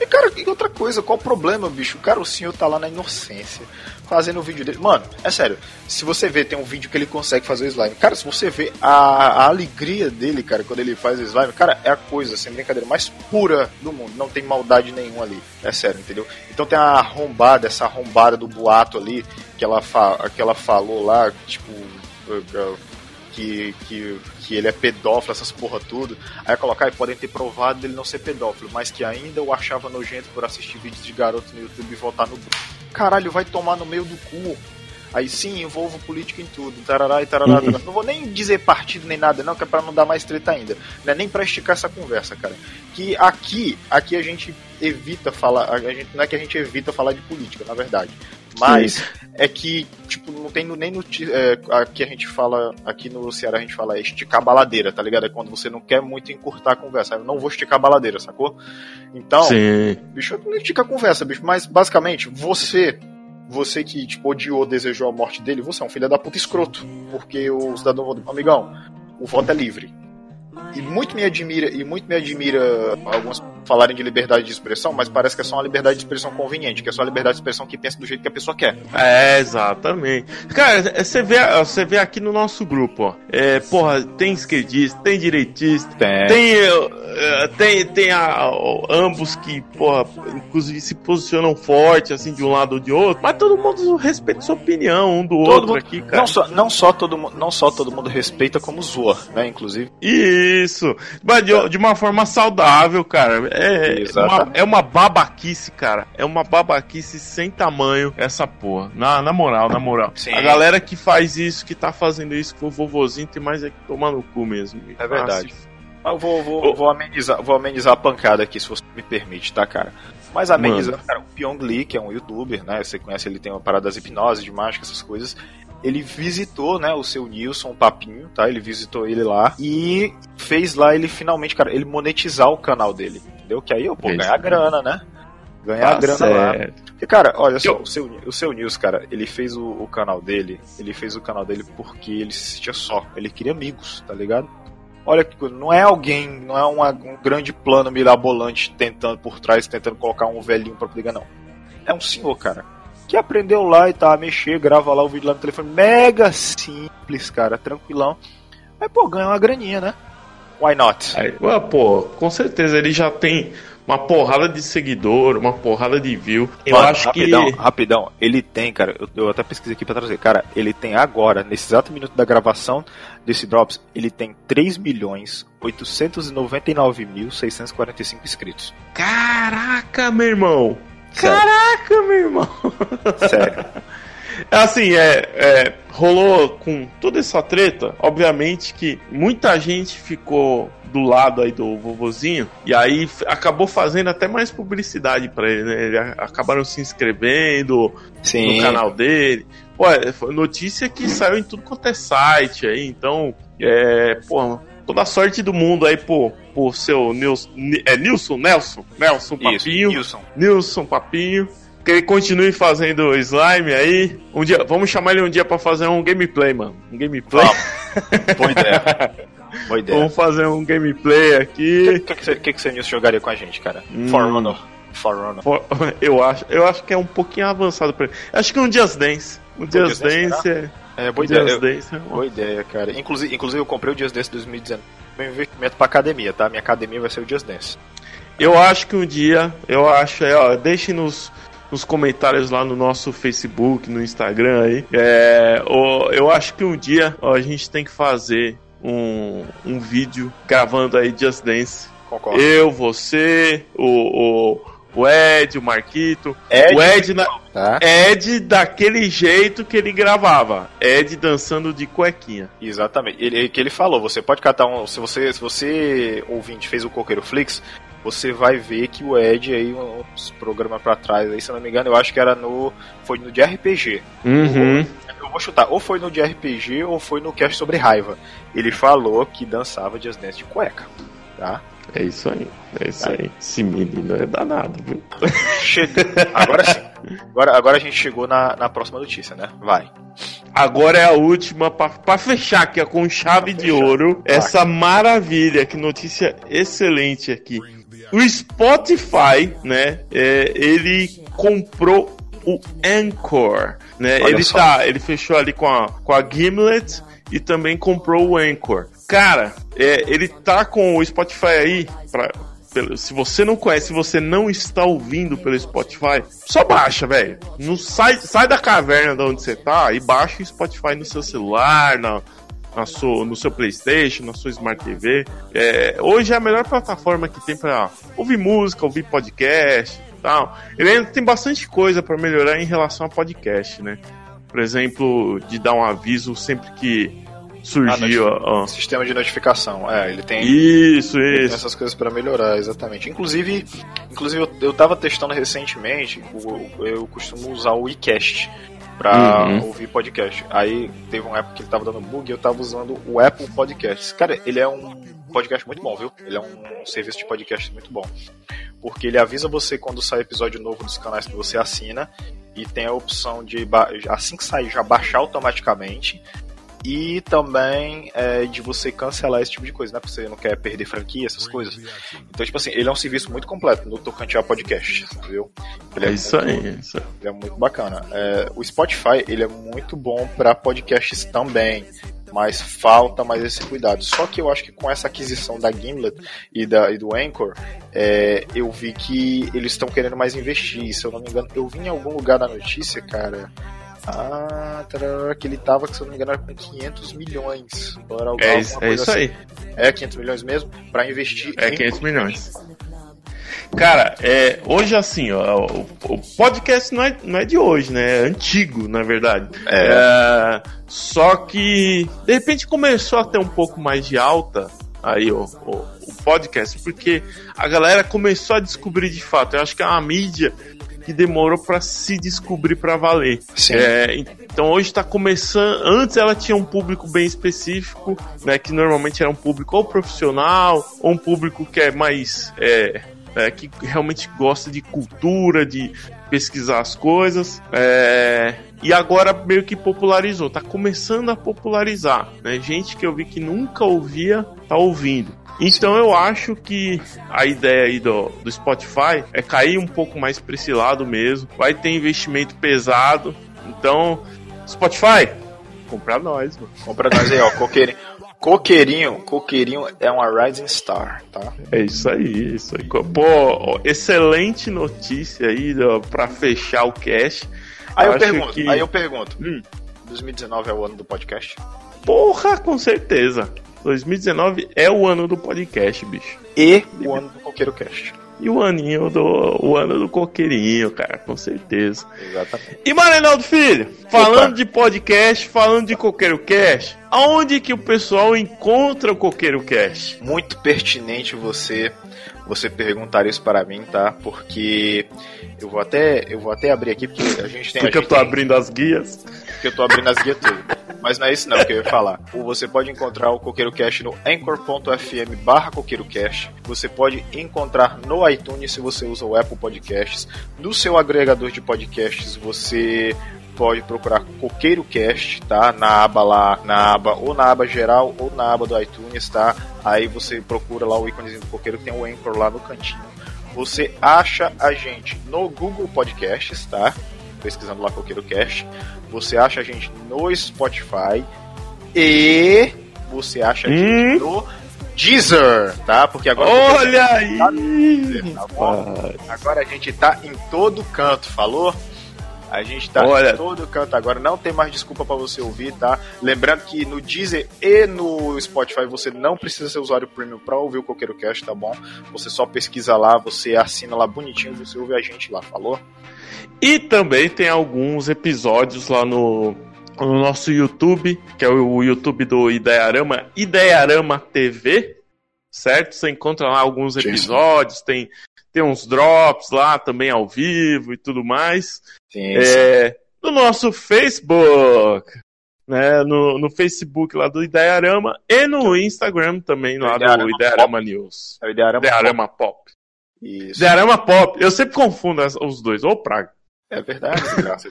E cara, e outra coisa, qual o problema, bicho? Cara, o senhor tá lá na inocência, fazendo o vídeo dele. Mano, é sério, se você vê, tem um vídeo que ele consegue fazer o slime. Cara, se você vê a, a alegria dele, cara, quando ele faz o slime, cara, é a coisa, sem brincadeira, mais pura do mundo. Não tem maldade nenhuma ali. É sério, entendeu? Então tem a arrombada, essa arrombada do boato ali, que ela, fa que ela falou lá, tipo. Que, que, que ele é pedófilo, essas porra tudo. Aí colocar e podem ter provado dele não ser pedófilo, mas que ainda o achava nojento por assistir vídeos de garotos no YouTube e voltar no. Caralho, vai tomar no meio do cu. Aí sim, envolvo política em tudo, tarará e tarará, Uhum. tarará. Não vou nem dizer partido nem nada, não, que é pra não dar mais treta ainda. Não é nem pra esticar essa conversa, cara. Que aqui, aqui a gente evita falar, a gente, não é que a gente evita falar de política, na verdade. Mas é que, tipo, não tem nem no. É, aqui a gente fala, aqui no Ceará a gente fala é esticar baladeira, tá ligado? É quando você não quer muito encurtar a conversa. Eu não vou esticar a baladeira, sacou? Então, Sim. bicho, não estica a conversa, bicho. Mas basicamente, você. Você que, tipo, odiou, desejou a morte dele, você é um filho da puta escroto. Porque o cidadão votou. Amigão, o voto é livre. E muito me admira, e muito me admira alguns falarem de liberdade de expressão, mas parece que é só uma liberdade de expressão conveniente, que é só a liberdade de expressão que pensa do jeito que a pessoa quer. É, exatamente. Cara, é, você vê, você vê aqui no nosso grupo, ó. É, porra, tem esquerdista, tem direitista, Tem. tem, eh, tem, tem a- ambos que, porra, inclusive se posicionam forte, assim, de um lado ou de outro, mas todo mundo respeita sua opinião um do Todo outro mundo- aqui, cara. Não só, não, só todo, não só todo mundo respeita, como zoa, né? Inclusive. Isso, mas de, de uma forma saudável, cara. É, uma, Exatamente. é uma babaquice, cara. É uma babaquice sem tamanho essa porra. Na, na moral, na moral. Sim. A galera que faz isso, que tá fazendo isso com o vovozinho, tem mais é que tomar no cu mesmo. É verdade. Ah, se- Eu vou, vou, vou, amenizar, vou amenizar a pancada aqui, se você me permite, tá, cara? Mas amenizar, cara, o Pyong Lee, que é um youtuber, né? Você conhece, ele tem uma parada das hipnose, de mágica, essas coisas. Ele visitou, né, o seu Nilson Papinho, tá? Ele visitou ele lá e fez lá ele finalmente, cara, ele monetizar o canal dele, entendeu? Que aí eu, pô, Isso. ganhar grana, né? Ganhar Tá grana lá. certo. Porque, cara, olha só, Eu- o seu, o seu News, cara, ele fez o, o canal dele, ele fez o canal dele porque ele se sentia só, ele queria amigos, tá ligado? Olha que coisa, não é alguém, não é uma- um grande plano mirabolante tentando por trás, tentando colocar um velhinho pra poder ganhar, não. É um senhor, cara, que aprendeu lá e tá a mexer, grava lá o vídeo lá no telefone, mega simples, cara, tranquilão. Aí, pô, ganha uma graninha, né? Why not? Aí, ué, pô, com certeza ele já tem uma porrada de seguidor, uma porrada de view. Eu Mano, acho rapidão, que. rapidão. Ele tem, cara, eu, eu até pesquisei aqui pra trazer. Cara, ele tem agora, nesse exato minuto da gravação desse Drops, ele tem 3 milhões 899.645 inscritos. Caraca, meu irmão! Caraca, meu irmão! Sério. Assim, é, é, rolou com toda essa treta, obviamente que muita gente ficou do lado aí do vovozinho e aí acabou fazendo até mais publicidade pra ele, né? Ele acabaram se inscrevendo Sim. no canal dele. Pô, foi notícia que saiu em tudo quanto é site aí, então, é, pô, toda a sorte do mundo aí, pô, por seu Nilson, Ni- é Nilson, Nelson, Nelson Isso, Papinho. Wilson. Nilson Papinho. Que ele continue fazendo slime aí. Um dia, vamos chamar ele um dia pra fazer um gameplay, mano. Um gameplay. Vamos. Boa ideia. Boa ideia. Vamos fazer um gameplay O aqui. que, que, você- que, que você Nilson jogaria com a gente, cara? Hum. For Honor. For Honor. For- Eu acho, eu acho que é um pouquinho avançado pra ele. Acho que um Just Dance. Um Just Just Dance, Dance é. É, boa ideia. Eu- Dance é Boa ideia, cara. Inclusive, inclusive eu comprei o Just Dance 2019. Meu investimento pra academia, tá? Minha academia vai ser o Just Dance. Eu acho que um dia, eu acho, é, ó, deixem nos, nos comentários lá no nosso Facebook, no Instagram aí. É, ó, eu acho que um dia ó, a gente tem que fazer um, um vídeo gravando aí Just Dance. Concordo. Eu, você, o, o, o Ed, o Marquito. Ed, o Ed, na, Tá? Ed daquele jeito que ele gravava. Ed dançando de cuequinha. Exatamente. Ele, que ele falou, você pode catar um. Se você, se você ouvinte fez o Coqueiro Flix, você vai ver que o Ed aí, uns programas pra trás, aí, se eu não me engano, eu acho que era no. Foi no de RPG. Uhum. Eu vou chutar, ou foi no de RPG ou foi no cast sobre raiva. Ele falou que dançava Just Dance de cueca. Tá? É isso aí. É isso aí. Esse menino é danado, viu? Chega. Agora sim. Agora, agora a gente chegou na, na próxima notícia, né? Vai. Agora é a última pra, pra fechar aqui com chave Pra de fechar. ouro. Essa maravilha, que notícia excelente aqui. O Spotify, né? é, ele comprou o Anchor, né? Olha Ele só. tá, ele fechou ali com a com a Gimlet e também comprou o Anchor. Cara, é, ele tá com o Spotify aí pra, se você não conhece, se você não está ouvindo pelo Spotify, só baixa, velho. Não sai, sai da caverna de onde você tá e baixa o Spotify no seu celular, na, na sua, no seu PlayStation, na sua Smart TV. É, hoje é a melhor plataforma que tem pra ouvir música, ouvir podcast tal. Ele ainda tem bastante coisa pra melhorar em relação a podcast, né? Por exemplo, de dar um aviso sempre que surgiu. Ah, ó, ó. Sistema de notificação. É, ele tem, Isso, tem isso. essas coisas pra melhorar, exatamente. Inclusive, inclusive eu, eu tava testando recentemente, o- eu costumo usar o iCast pra Uhum. ouvir podcast. Aí teve uma época que ele tava dando bug e eu tava usando o Apple Podcasts. Cara, ele é um podcast muito bom, viu? Ele é um serviço de podcast muito bom. Porque ele avisa você quando sai episódio novo dos canais que você assina e tem a opção de assim que sair já baixar automaticamente e também é, de você cancelar esse tipo de coisa, né? Porque você não quer perder franquia, essas coisas. Então, tipo assim, ele é um serviço muito completo no tocante a podcast, viu? Ele É isso muito- aí. é isso aí. ele é muito bacana. É, o Spotify, ele é muito bom para podcasts também, mas falta mais esse cuidado. Só que eu acho que com essa aquisição da Gimlet e, da, e do Anchor, é, eu vi que eles estão querendo mais investir. Se eu não me engano, eu vi em algum lugar na notícia, cara. Ah, tarará, que ele tava, que se eu não me engano, era com 500 milhões. Era alguma É, isso- é isso assim. aí. É 500 milhões mesmo? Para investir É em 500 milhões. Cara, é, hoje assim, ó, o, o podcast não é, não é de hoje, né? É antigo, na verdade. É, só que, de repente, começou a ter um pouco mais de alta aí o, o, o podcast, porque a galera começou a descobrir de fato. Eu acho que é uma mídia que demorou pra se descobrir pra valer. É, então hoje tá começando. Antes ela tinha um público bem específico, né? Que normalmente era um público ou profissional, ou um público que é mais. É, é, que realmente gosta de cultura, de pesquisar as coisas. É, e agora meio que popularizou, tá começando a popularizar. Né? Gente que eu vi que nunca ouvia, tá ouvindo. Então eu acho que a ideia aí do, do Spotify é cair um pouco mais pra esse lado mesmo. Vai ter investimento pesado. Então, Spotify, compra nós, mano. Compra nós aí, ó, coqueirinho. Coqueirinho, coqueirinho é uma Rising Star, tá? É isso aí, isso aí. Pô, excelente notícia aí ó, pra fechar o cast. Aí eu, acho pergunto, que- aí eu pergunto, Hum. 2019 é o ano do podcast? Porra, com certeza. 2019 é o ano do podcast, bicho. E o ano do Coqueiro Cast. E o aninho do. O ano do coqueirinho, cara, com certeza. Exatamente. E Marinaldo Filho, falando Opa. de podcast, falando de Coqueiro Cast, aonde que o pessoal encontra o Coqueiro Cast? Muito pertinente você você perguntar isso para mim, tá? Porque eu vou até eu vou até abrir aqui porque a gente tem Porque eu gente tô tem- abrindo as guias. porque eu tô abrindo as guias tudo. Mas não é isso não que eu ia falar. Ou Você pode encontrar o Coqueiro Cast no anchor.fm barra Coqueiro Cast. Você pode encontrar no iTunes se você usa o Apple Podcasts. No seu agregador de podcasts você pode procurar Coqueiro Cast, tá? Na aba lá, na aba ou na aba geral ou na aba do iTunes, tá? Aí você procura lá o íconezinho do Coqueiro, tem o Anchor lá no cantinho. Você acha a gente no Google Podcasts, tá? Pesquisando lá Coqueiro Cast. Você acha a gente no Spotify e você acha a gente no Deezer, tá? Porque agora Olha aí! tá bom? Agora a gente tá em todo canto, falou? A gente tá Olha. em todo canto agora, não tem mais desculpa pra você ouvir, tá? Lembrando que no Deezer e no Spotify você não precisa ser usuário premium pra ouvir o Coqueiro Cast, tá bom? Você só pesquisa lá, você assina lá bonitinho, você ouve a gente lá, falou? E também tem alguns episódios lá no, no nosso YouTube, que é o YouTube do Ideiarama, Ideiarama TV, certo? Você encontra lá alguns episódios, tem, tem uns drops lá também ao vivo e tudo mais. Sim, É, no nosso Facebook, né? No, no Facebook lá do Ideiarama e no Instagram também lá Ideiarama do Ideiarama News. É o Idearama. Ideiarama Pop. Isso. Idearama Pop. Eu sempre confundo os dois. Ô, praga. É verdade, graça.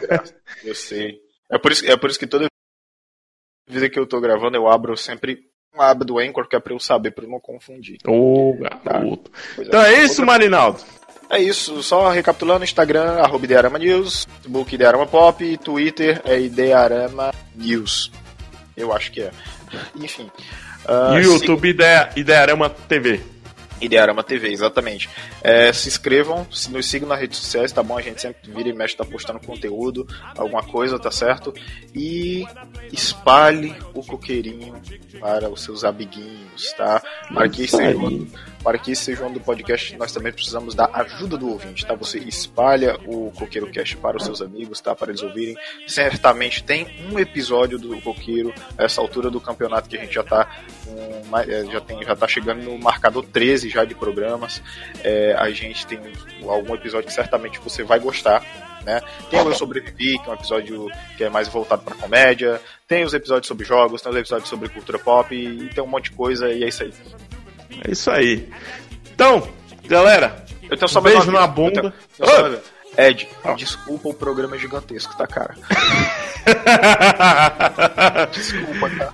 Graça. Eu sei. É por, isso, é por isso que toda vez que eu tô gravando, eu abro sempre uma aba do Anchor, que é pra eu saber, pra eu não confundir. Ô, garoto. Pois Então é isso, Outra- Marinaldo. É isso, só recapitulando, Instagram, arroba Idearama News, Facebook Idearama Pop, Twitter é Idearama News. Eu acho que é. Enfim. o YouTube Ideia, Ideiarama TV. Idearama TV, exatamente. É, se inscrevam, se nos sigam nas redes sociais, tá bom? A gente sempre vira e mexe, tá postando conteúdo, alguma coisa, tá certo? E espalhe o coqueirinho para os seus amiguinhos, tá? Esse, aí. Para que esse seja ano do podcast, nós também precisamos da ajuda do ouvinte, tá? Você espalha o Coqueiro Cast para os seus amigos, tá? Para eles ouvirem. Certamente tem um episódio do Coqueiro, essa altura do campeonato que a gente já tá é, já, tem, já tá chegando no marcador 13 já de programas. É, a gente tem algum episódio que certamente você vai gostar. Né? Tem o Eu Sobrevivi, que é um episódio que é mais voltado para comédia. Tem os episódios sobre jogos, tem os episódios sobre cultura pop e tem um monte de coisa e é isso aí. É isso aí. Então, galera, Eu tenho só Um beijo na bunda. Eu tenho- eu Ed, Ah. desculpa o programa é gigantesco, tá, cara? Desculpa, tá?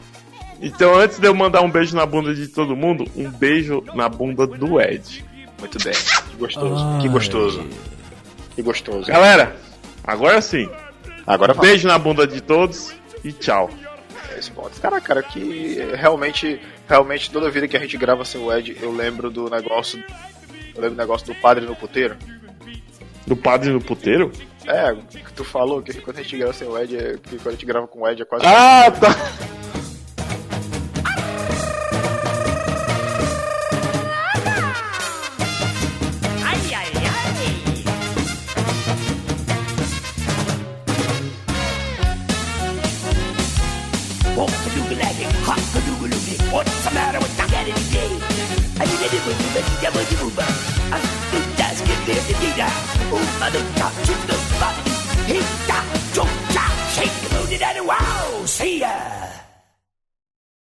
então, antes de eu mandar um beijo na bunda de todo mundo, um beijo na bunda do Ed. Muito bem. Que gostoso. Que gostoso. Que gostoso. Galera, agora sim. Agora Um vai. beijo na bunda de todos e tchau. Esse ponto. Cara, cara, que realmente, realmente toda vida que a gente grava sem o Ed, eu lembro do negócio. Eu lembro do negócio do padre no puteiro. Do padre no puteiro? É, que tu falou, que quando a gente grava sem o Ed, é, que quando a gente grava com o Ed é quase. Ah, tá.